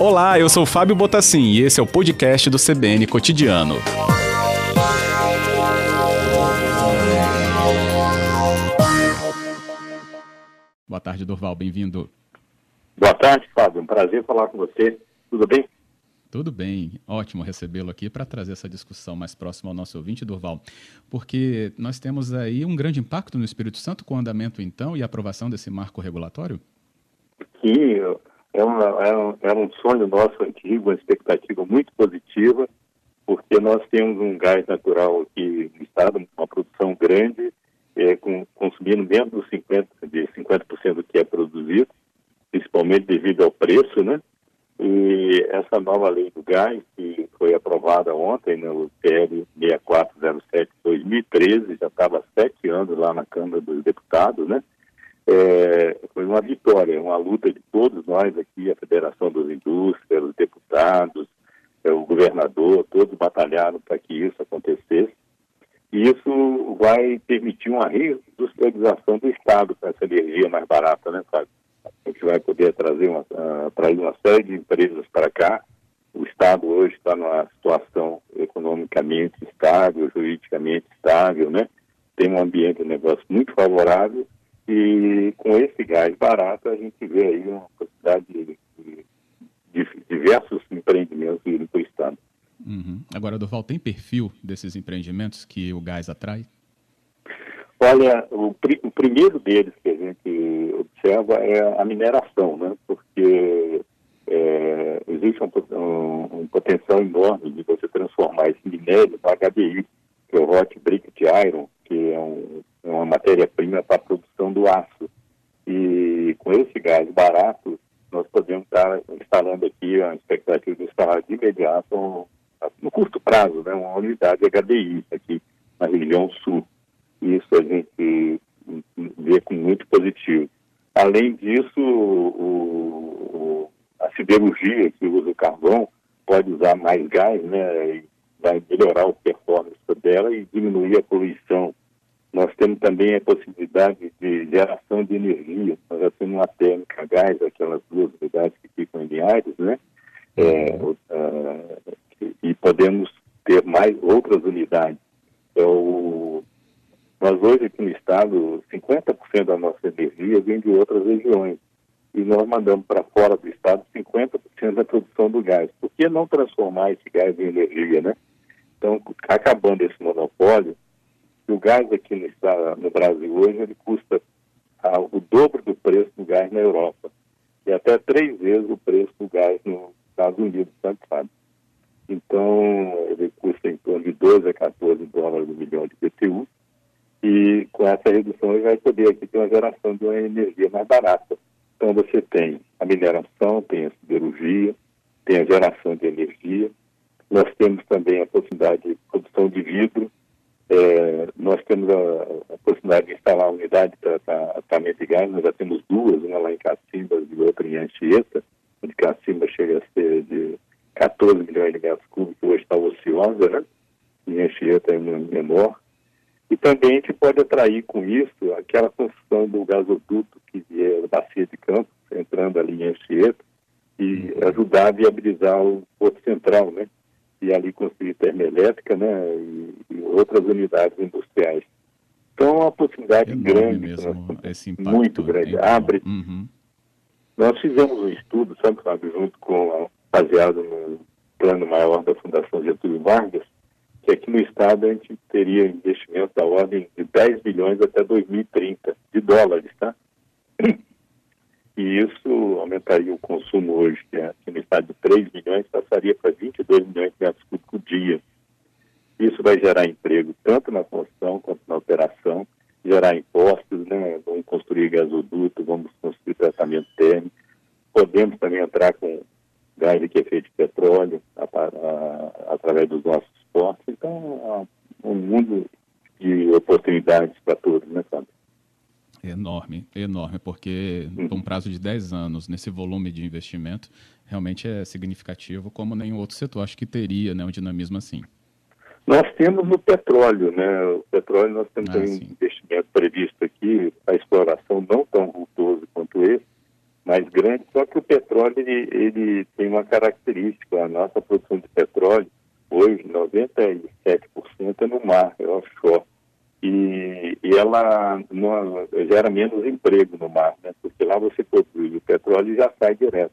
Olá, eu sou Fábio Botassin e esse é o podcast do CBN Cotidiano. Boa tarde, Durval, bem-vindo. Boa tarde, Fábio. Um prazer falar com você. Tudo bem? Tudo bem, ótimo recebê-lo aqui para trazer essa discussão mais próxima ao nosso ouvinte, Durval, porque nós temos aí um grande impacto no Espírito Santo com o andamento, então, e aprovação desse marco regulatório? Sim, é, uma, é, um, é um sonho nosso antigo, uma expectativa muito positiva, porque nós temos um gás natural aqui no estado, uma produção grande, é, com, consumindo menos dos 50%, de 50% do que é produzido, principalmente devido ao preço, né? E essa nova lei do gás, que foi aprovada ontem no PL 6407-2013, já estava há sete anos lá na Câmara dos Deputados, né? É, foi uma vitória, uma luta de todos nós aqui, a Federação das Indústrias, os deputados, é, o governador, todos batalharam para que isso acontecesse. E isso vai permitir uma reindustrialização do Estado com essa energia mais barata, né, Fábio? A gente vai poder trazer uma, uh, trazer uma série de empresas para cá. O Estado hoje está numa situação economicamente estável, juridicamente estável, né? Tem um ambiente de negócio muito favorável e com esse gás barato, a gente vê aí uma possibilidade de, de, de diversos empreendimentos indo para o Estado. Uhum. Agora, Duval, tem perfil desses empreendimentos que o gás atrai? Olha, o, o, primeiro deles que a gente observa é a mineração, né? porque é, existe um, um, um, potencial enorme de você transformar esse minério no HDI, que é o Hot Briquet Iron, que é um, é uma matéria-prima para a produção gás barato, nós podemos estar instalando aqui a expectativa de instalar de imediato, no curto prazo, né, uma unidade HDI aqui na região sul. Isso a gente vê com muito positivo. Além disso, o, o, a siderurgia que usa o carvão pode usar mais gás, né, e vai melhorar a performance dela e diminuir a poluição nós temos também a possibilidade de geração de energia. Nós já temos uma térmica gás, aquelas duas unidades que ficam em Linhares, né? É, uh, e podemos ter mais outras unidades. Então, nós hoje aqui no estado, 50% da nossa energia vem de outras regiões. E nós mandamos para fora do estado 50% da produção do gás. Por que não transformar esse gás em energia, né? Então, acabando esse monopólio, o gás aqui no, no Brasil hoje ele custa ah, o dobro do preço do gás na Europa e até três vezes o preço do gás nos Estados Unidos, sabe? Então, ele custa em torno de 12 a 14 dólares no milhão de BTU e com essa redução ele vai poder aqui ter uma geração de uma energia mais barata. Então, você tem a mineração, tem a siderurgia, tem a geração de energia, nós temos também a possibilidade de produção de vidro, é, nós temos a, a, possibilidade de instalar unidade de tratamento de gás, nós já temos duas, uma lá em Cacimbas e outra em Anchieta, onde Cacimba chega a ser de 14 milhões de metros cúbicos, hoje está ociosa, né? E Anchieta é menor. E também a gente pode atrair com isso aquela construção do gasoduto que é da Bacia de Campos, entrando ali em Anchieta, e ajudar a viabilizar o Porto Central, né? E ali construir termoelétrica, né, e, e, outras unidades industriais. Então, é uma possibilidade Enorme grande, mesmo, impacto, muito grande. Abre. Uhum. Nós fizemos um estudo, sabe, Fábio, junto com, baseado no plano maior da Fundação Getúlio Vargas, que aqui no estado a gente teria investimento da ordem de 10 bilhões até 2030 de dólares, tá? E isso aumentaria o consumo hoje, que é no estado de 3 milhões, passaria para 22 milhões de metros cúbicos por dia. Isso vai gerar emprego tanto na construção quanto na operação, gerar impostos, né? Vamos construir gasoduto, vamos construir tratamento térmico. Podemos também entrar com gás de efeito de petróleo a, a, através dos nossos portos. Então, é um mundo de oportunidades para todos, né, Sandro? Enorme, enorme, porque uhum. um prazo de 10 anos, nesse volume de investimento, realmente é significativo, como nenhum outro setor acho que teria né, um dinamismo assim. Nós temos o petróleo, né? O petróleo nós temos ah, um investimento previsto aqui, a exploração não tão vultoso quanto esse, mais grande, só que o petróleo ele, ele tem uma característica, a nossa produção de petróleo, hoje 97% é no mar, é offshore. E, e ela não, gera menos emprego no mar, né? porque lá você produz o petróleo e já sai direto.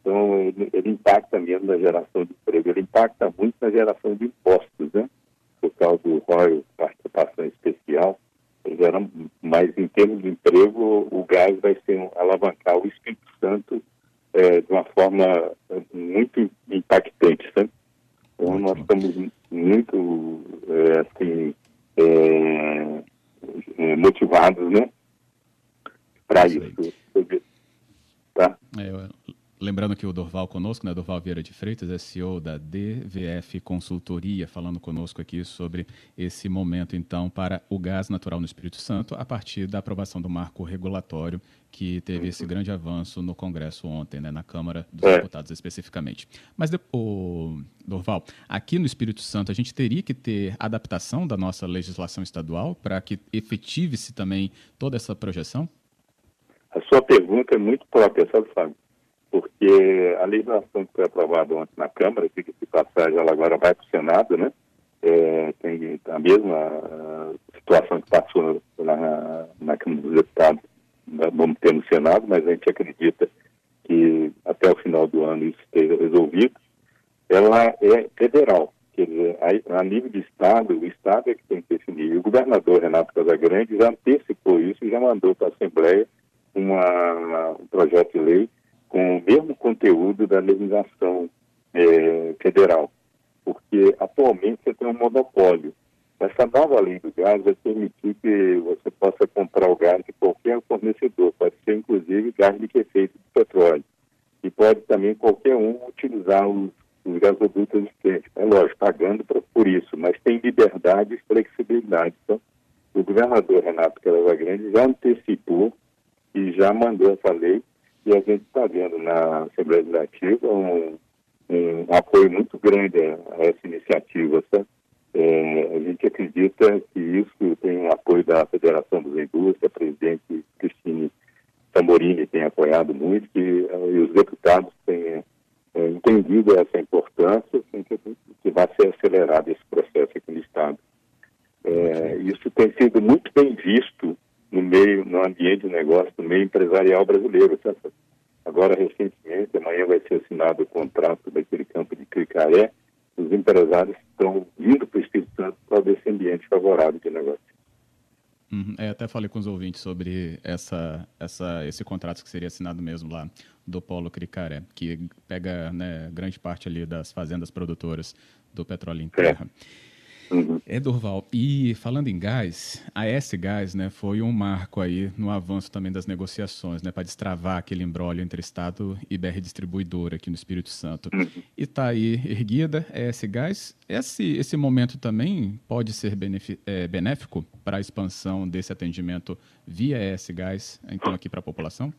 Então, ele, ele, impacta menos na geração de emprego, ele impacta muito na geração de impostos, né? Por causa do ROI, participação especial, gera, mas em termos de emprego, o gás vai ser alavancar o Espírito Santo é, de uma forma é, muito impactante, sabe? Então, nós estamos muito, é, assim, é, motivados, né? Para isso. Tá? É, lembrando que o Dorval conosco, né? Dorval Vieira de Freitas, é CEO da DVF Consultoria, falando conosco aqui sobre esse momento, então, para o gás natural no Espírito Santo, a partir da aprovação do marco regulatório que teve esse grande avanço no Congresso ontem, né, na Câmara dos é. Deputados especificamente. Mas, Dorval, aqui no Espírito Santo a gente teria que ter adaptação da nossa legislação estadual para que efetive-se também toda essa projeção? A sua pergunta é muito própria, sabe, Fábio? Porque a legislação que foi aprovada ontem na Câmara, que se passagem, ela agora vai para o Senado, né? É, tem a mesma situação que passou na, na Câmara dos Deputados vamos ter no Senado, mas a gente acredita que até o final do ano isso esteja resolvido, ela é federal. Quer dizer, a, a nível de Estado, o Estado é que tem que definir. O governador Renato Casagrande já antecipou isso e já mandou para a Assembleia uma, um projeto de lei com o mesmo conteúdo da legislação é, federal. Porque atualmente você tem um monopólio essa nova lei do gás vai permitir que você possa comprar o gás de qualquer fornecedor, pode ser inclusive gás liquefeito de petróleo. E pode também qualquer um utilizar os, os gasodutos existentes. É lógico, pagando pra, por isso, mas tem liberdade e flexibilidade. Então, o governador Renato Grande já antecipou e já mandou essa lei e a gente está vendo na Assembleia Legislativa um, um apoio muito grande a, essa iniciativa? É, a gente acredita que isso tem o apoio da Federação dos Indústrias, a presidente Cristine Tamborini tem apoiado muito, que e os deputados têm é, entendido essa importância, assim, que, que vai ser acelerado esse processo aqui no Estado. É, isso tem sido muito bem visto no meio, no ambiente de negócio, no meio empresarial brasileiro. Agora, recentemente, amanhã vai ser assinado o contrato daquele campo de Cricaré, os empresários estão vindo para o Espírito Santo para desse ambiente favorável de negócio. Uhum. É, até falei com os ouvintes sobre essa, essa, esse contrato que seria assinado mesmo lá do Polo Cricaré, que pega né, grande parte ali das fazendas produtoras do petróleo em terra. É. Uhum. É, Durval. E falando em gás, a S-Gás né, foi um marco aí no avanço também das negociações, né, para destravar aquele embrólio entre Estado e BR Distribuidora aqui no Espírito Santo. Uhum. E está aí erguida a S-Gás. Esse, esse momento também pode ser é, benéfico para a expansão desse atendimento via S-Gás, então, aqui para a população?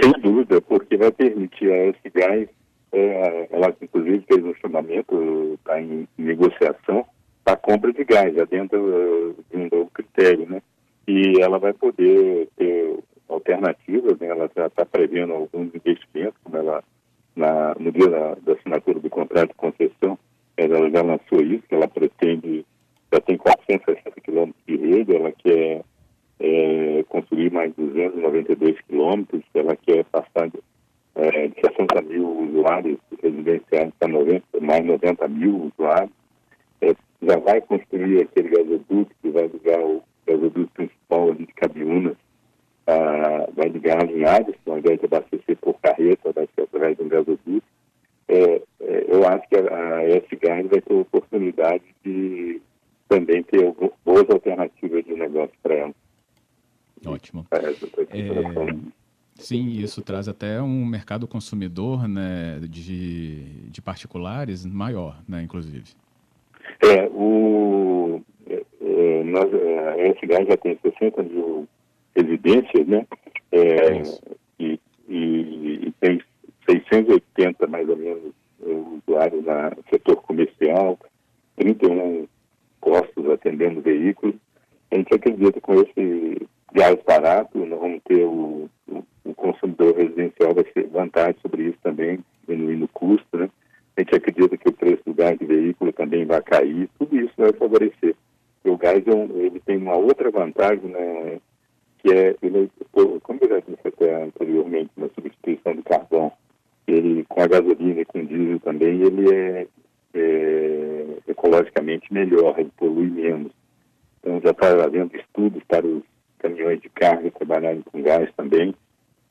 Sem dúvida, porque vai permitir a S-Gás, é, ela inclusive fez um chamamento, está em negociação, da compra de gás, já dentro uh, de um novo critério, né? E ela vai poder ter alternativas, né? ela já está prevendo alguns investimentos, como ela, na, no dia da, da, assinatura do contrato de concessão, ela já lançou isso, que ela pretende, já tem 460 quilômetros de rede, ela quer é, construir mais 292 quilômetros, ela quer passar de, é, de 60 mil usuários residenciais para 90, mais 90 mil usuários, é, já vai construir aquele gasoduto que vai ligar o gasoduto principal ali de Cabiúnas, ah, vai ligar a Linhares, ao invés de abastecer por carreta, vai ser através de um gasoduto. É, é, eu acho que a, a S-Gás vai ter a oportunidade de também ter boas alternativas de negócio para ela. Ótimo. É, sim, isso traz até um mercado consumidor né, de, de particulares maior, né, inclusive. É, o, é, é nós, é, a S-Gás já tem 60 mil residências, né? É, e, e, e, tem 680 mais ou menos usuários no setor comercial, 31 postos, atendendo veículos. A gente acredita com esse gás barato, nós vamos ter o, o, o consumidor residencial vai ter vantagem sobre isso também, diminuindo o custo, né? A gente acredita que o preço do gás de veículo também vai cair, tudo isso vai favorecer. E o gás é um, ele tem uma outra vantagem, né? Que é, ele, é, como eu já disse até anteriormente, na substituição do carvão, ele com a gasolina e com o diesel também, ele é, é ecologicamente melhor, ele polui menos. Então já está havendo estudos para os caminhões de carga trabalharem com gás também.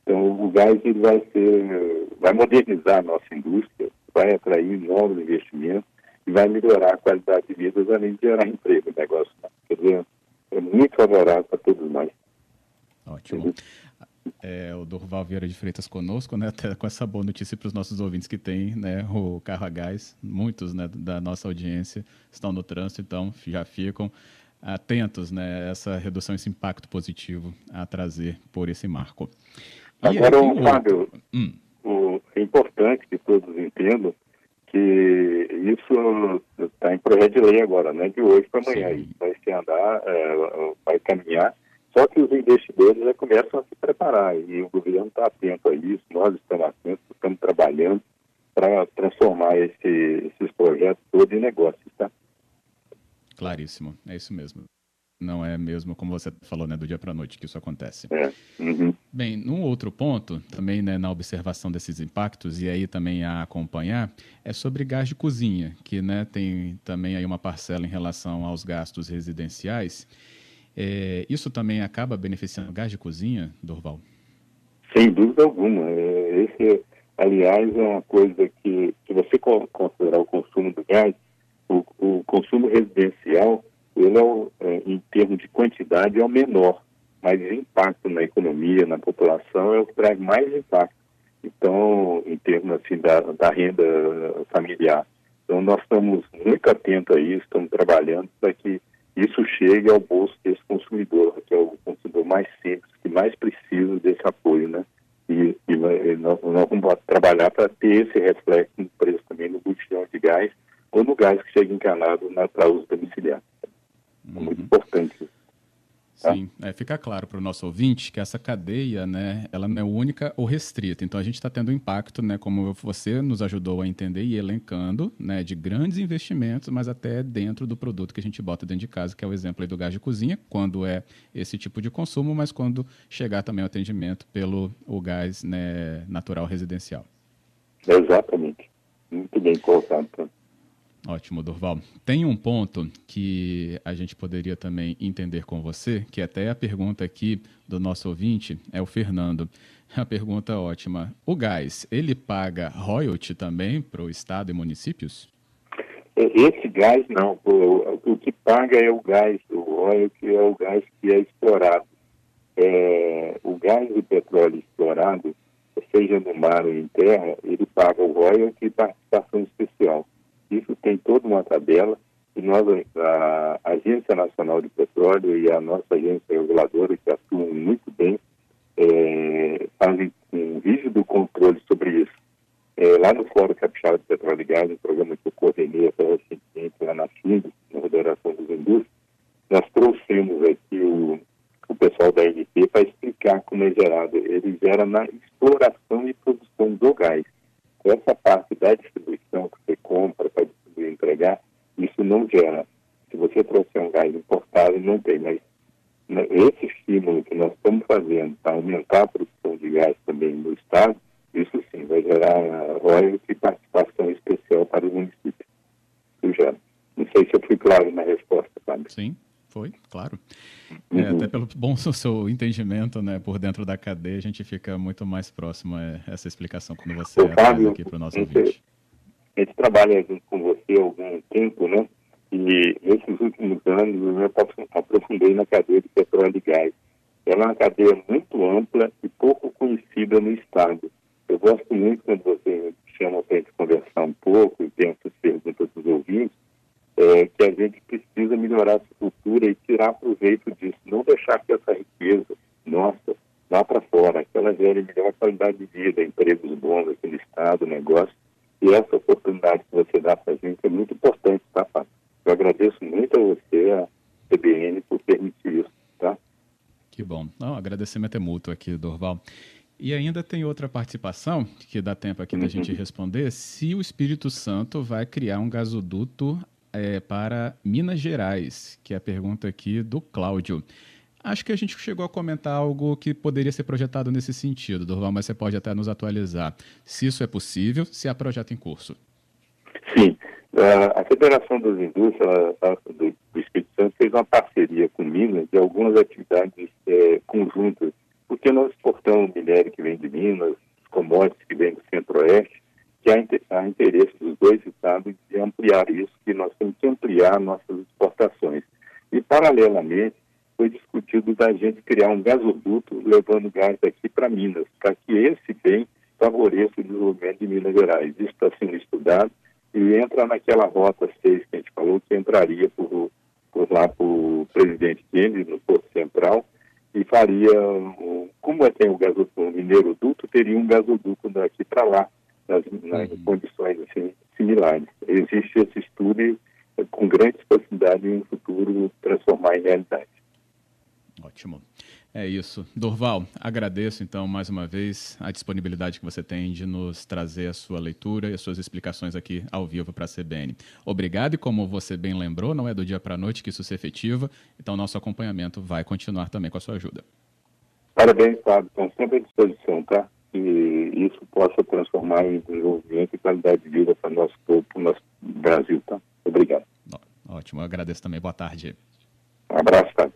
Então o gás ele vai ser, vai modernizar a nossa indústria, vai atrair novos investimentos e vai melhorar a qualidade de vida, além de gerar emprego. O negócio, quer dizer, é muito favorável para todos nós. Ótimo. É, o Dorval Vieira de Freitas conosco, né, até com essa boa notícia para os nossos ouvintes que tem né, o carro a gás. Muitos né, da nossa audiência estão no trânsito, então já ficam atentos né, a essa redução, esse impacto positivo a trazer por esse marco. E Agora, o Fábio, hum. o, é importante que todos entendam que isso está em projeto de lei agora, não é de hoje para amanhã. Sim. Vai se andar, é, vai caminhar só que os investidores já começam a se preparar e o governo está atento a isso, nós estamos atentos, estamos trabalhando para transformar esse, esses projetos todos em negócios, tá? Claríssimo, é isso mesmo. Não é mesmo como você falou, né, do dia para a noite que isso acontece. É. Uhum. Bem, num outro ponto, também né, na observação desses impactos e aí também a acompanhar, é sobre gás de cozinha, que né, tem também aí uma parcela em relação aos gastos residenciais. É, isso também acaba beneficiando o gás de cozinha, Dorval? Sem dúvida alguma. É, esse, aliás, é uma coisa que, se você considerar o consumo do gás, o, o consumo residencial, ele é, é, em termos de quantidade, é o menor, mas o impacto na economia, na população, é o que traz mais impacto. Então, em termos assim, da, da renda familiar. Então, nós estamos muito atentos a isso, estamos trabalhando para que isso chegue ao bolso desse consumidor, que é o consumidor mais simples, que mais precisa desse apoio, né? E, e nós, nós, vamos trabalhar para ter esse reflexo no preço também no botijão de gás ou no gás que chega encanado para uso domiciliar. É muito uhum. importante isso. Tá? Sim, é, fica claro para o nosso ouvinte que essa cadeia, né, ela não é única ou restrita. Então a gente está tendo impacto, né, como você nos ajudou a entender e elencando, né, de grandes investimentos, mas até dentro do produto que a gente bota dentro de casa, que é o exemplo aí do gás de cozinha, quando é esse tipo de consumo, mas quando chegar também o atendimento pelo o gás né, natural residencial. Exatamente. Muito bem colocado. Ótimo, Durval. Tem um ponto que a gente poderia também entender com você, que até a pergunta aqui do nosso ouvinte é o Fernando. A pergunta é ótima. O gás, ele paga royalty também para o Estado e municípios? É, esse gás não. O, o que paga é o gás, o royalty é o gás que é explorado. É, o gás e petróleo explorado, seja no mar ou em terra, ele paga o royalty e participação especial. Isso tem toda uma tabela e nós, a Agência Nacional de Petróleo e a nossa agência reguladora, que atuam muito bem, é, fazem um rígido controle sobre isso. É, lá no Fórum Capixaba de Petróleo e Gás, um programa que eu coordenei até recentemente lá na FIND, na Federação dos Indústrias, nós trouxemos aqui o, o pessoal da NP para explicar como é gerado. Ele gera na exploração e produção do gás. Essa parte da distribuição que você compra para distribuir e entregar, isso não gera. Se você trouxer um gás importado, não tem. Mas né, esse estímulo que nós estamos fazendo para aumentar a produção de gás também no Estado, isso sim vai gerar royalties e participação especial para os municípios. Isso gera. Não sei se eu fui claro na resposta, Fábio. Sim, foi, claro. É, uhum. até pelo bom seu entendimento né, por dentro da cadeia, a gente fica muito mais próximo a essa explicação quando você Ô, Fábio, aqui para o nosso ouvinte. A gente trabalha junto com você há algum tempo, né? E nesses últimos anos eu me aprofundei na cadeia de petróleo e gás. Ela é uma cadeia muito ampla e pouco conhecida no Estado. Eu gosto muito quando você é, que a gente precisa melhorar essa cultura e tirar proveito disso, não deixar que essa riqueza nossa vá para fora, que ela gere melhor qualidade de vida, empregos bons aqui no Estado, negócio. E essa oportunidade que você dá para a gente é muito importante, tá, Fábio? Eu agradeço muito a você, a CBN, por permitir isso, tá? Que bom. Não, agradecimento é mútuo aqui, Dorval. E ainda tem outra participação, que dá tempo aqui uhum. da gente responder, se o Espírito Santo vai criar um gasoduto é, para Minas Gerais, que é a pergunta aqui do Cláudio. Acho que a gente chegou a comentar algo que poderia ser projetado nesse sentido, Durval, mas você pode até nos atualizar. Se isso é possível, se há projeto em curso. Sim. A Federação das Indústrias do Espírito Santo fez uma parceria com Minas de algumas atividades é, conjuntas, porque nós exportamos minério que vem de Minas, commodities que vem do Centro-Oeste, que há, interesse dos dois estados de ampliar isso, que nós temos que ampliar nossas exportações. E, paralelamente, foi discutido da gente criar um gasoduto levando gás daqui para Minas, para que esse bem favoreça o desenvolvimento de Minas Gerais. Isso está sendo estudado e entra naquela rota 6 que a gente falou, que entraria por, por lá para o presidente Kennedy, no Porto Central, e faria, como é tem o gasoduto o mineiro duto, teria um gasoduto daqui para lá, nas, nas uhum. condições assim, similares. Existe esse estudo com grande possibilidade em um futuro transformar em realidade. Ótimo. É isso. Dorval, agradeço então mais uma vez a disponibilidade que você tem de nos trazer a sua leitura e as suas explicações aqui ao vivo para a CBN. Obrigado e como você bem lembrou, não é do dia para a noite que isso se efetiva, então nosso acompanhamento vai continuar também com a sua ajuda. Parabéns, Fábio. Estão sempre à disposição, tá? Que isso possa transformar em desenvolvimento e qualidade de vida para o nosso povo, para o nosso Brasil, tá? Obrigado. Ótimo, eu agradeço também. Boa tarde. Um abraço, Fábio.